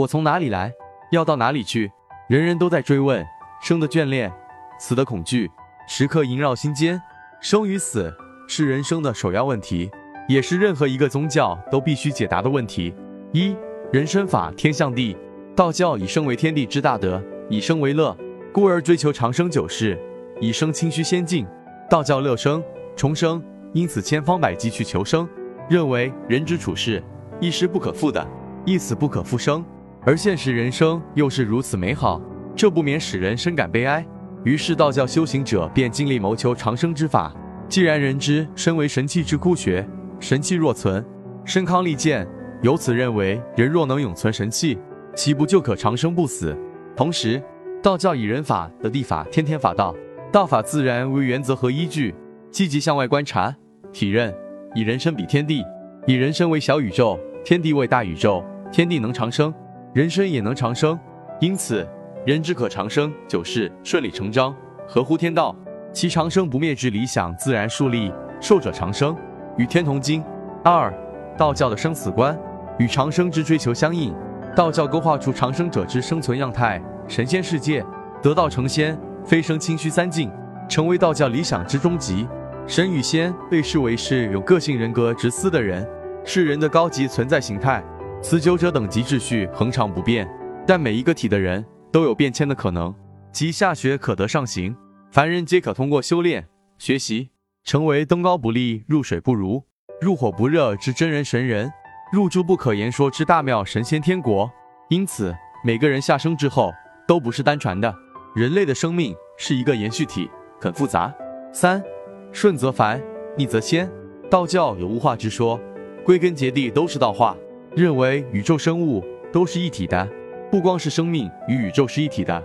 我从哪里来，要到哪里去？人人都在追问，生的眷恋，死的恐惧，时刻萦绕心间。生与死是人生的首要问题，也是任何一个宗教都必须解答的问题。一人生法天象地，道教以生为天地之大德，以生为乐，故而追求长生久世，以生清虚仙境。道教乐生重生，因此千方百计去求生，认为人之处世一失不可复的，一死不可复生。而现实人生又是如此美好，这不免使人深感悲哀。于是道教修行者便尽力谋求长生之法。既然人之身为神气之窟穴，神气若存，身康力健，由此认为人若能永存神气，岂不就可长生不死？同时，道教以人法的地法，天天法道，道法自然为原则和依据，积极向外观察、体认，以人身比天地，以人身为小宇宙，天地为大宇宙，天地能长生。人生也能长生，因此人之可长生久世，顺理成章，合乎天道。其长生不灭之理想自然树立，寿者长生，与天同经。二，道教的生死观与长生之追求相应。道教勾画出长生者之生存样态，神仙世界，得道成仙，飞升清虚三境，成为道教理想之终极。神与仙被视为是有个性人格之思的人，是人的高级存在形态。此九者等级秩序恒常不变，但每一个体的人都有变迁的可能，即下学可得上行，凡人皆可通过修炼学习，成为登高不立、入水不如、入火不热之真人神人，入诸不可言说之大妙神仙天国。因此，每个人下生之后都不是单传的，人类的生命是一个延续体，很复杂。三顺则凡，逆则仙。道教有无化之说，归根结底都是道化。认为宇宙生物都是一体的，不光是生命与宇宙是一体的，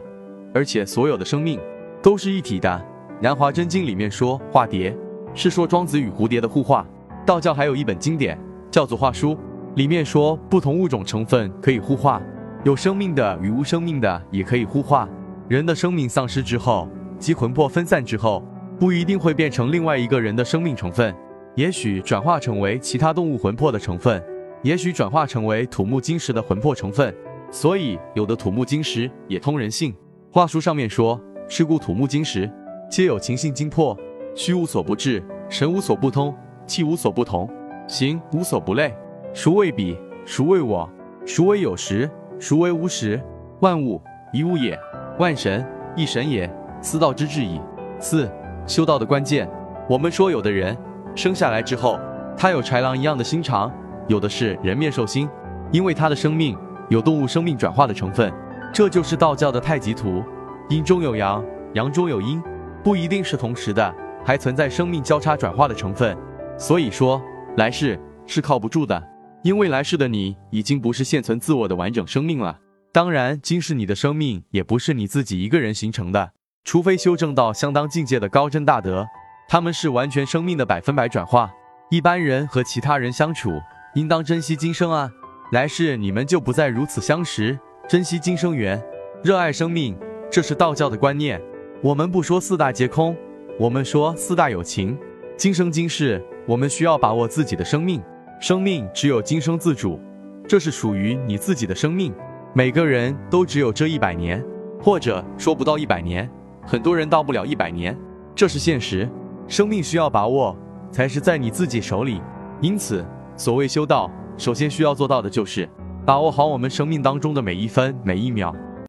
而且所有的生命都是一体的。《南华真经》里面说化蝶，是说庄子与蝴蝶的互化。道教还有一本经典叫做《化书》，里面说不同物种成分可以互化，有生命的与无生命的也可以互化。人的生命丧失之后，即魂魄分散之后，不一定会变成另外一个人的生命成分，也许转化成为其他动物魂魄的成分。也许转化成为土木金石的魂魄成分，所以有的土木金石也通人性。话书上面说：“是故土木金石皆有情性精魄，虚无所不至，神无所不通，气无所不同，形无所不类。孰为彼？孰为我？孰为有时？孰为无时？万物一物也，万神一神也。思道之至矣。”四修道的关键，我们说有的人生下来之后，他有豺狼一样的心肠。有的是人面兽心，因为他的生命有动物生命转化的成分，这就是道教的太极图，阴中有阳，阳中有阴，不一定是同时的，还存在生命交叉转化的成分。所以说来世是靠不住的，因为来世的你已经不是现存自我的完整生命了。当然，今世你的生命也不是你自己一个人形成的，除非修正到相当境界的高真大德，他们是完全生命的百分百转化。一般人和其他人相处。应当珍惜今生啊，来世你们就不再如此相识。珍惜今生缘，热爱生命，这是道教的观念。我们不说四大皆空，我们说四大有情。今生今世，我们需要把握自己的生命，生命只有今生自主，这是属于你自己的生命。每个人都只有这一百年，或者说不到一百年，很多人到不了一百年，这是现实。生命需要把握，才是在你自己手里。因此。所谓修道，首先需要做到的就是把握好我们生命当中的每一分每一秒。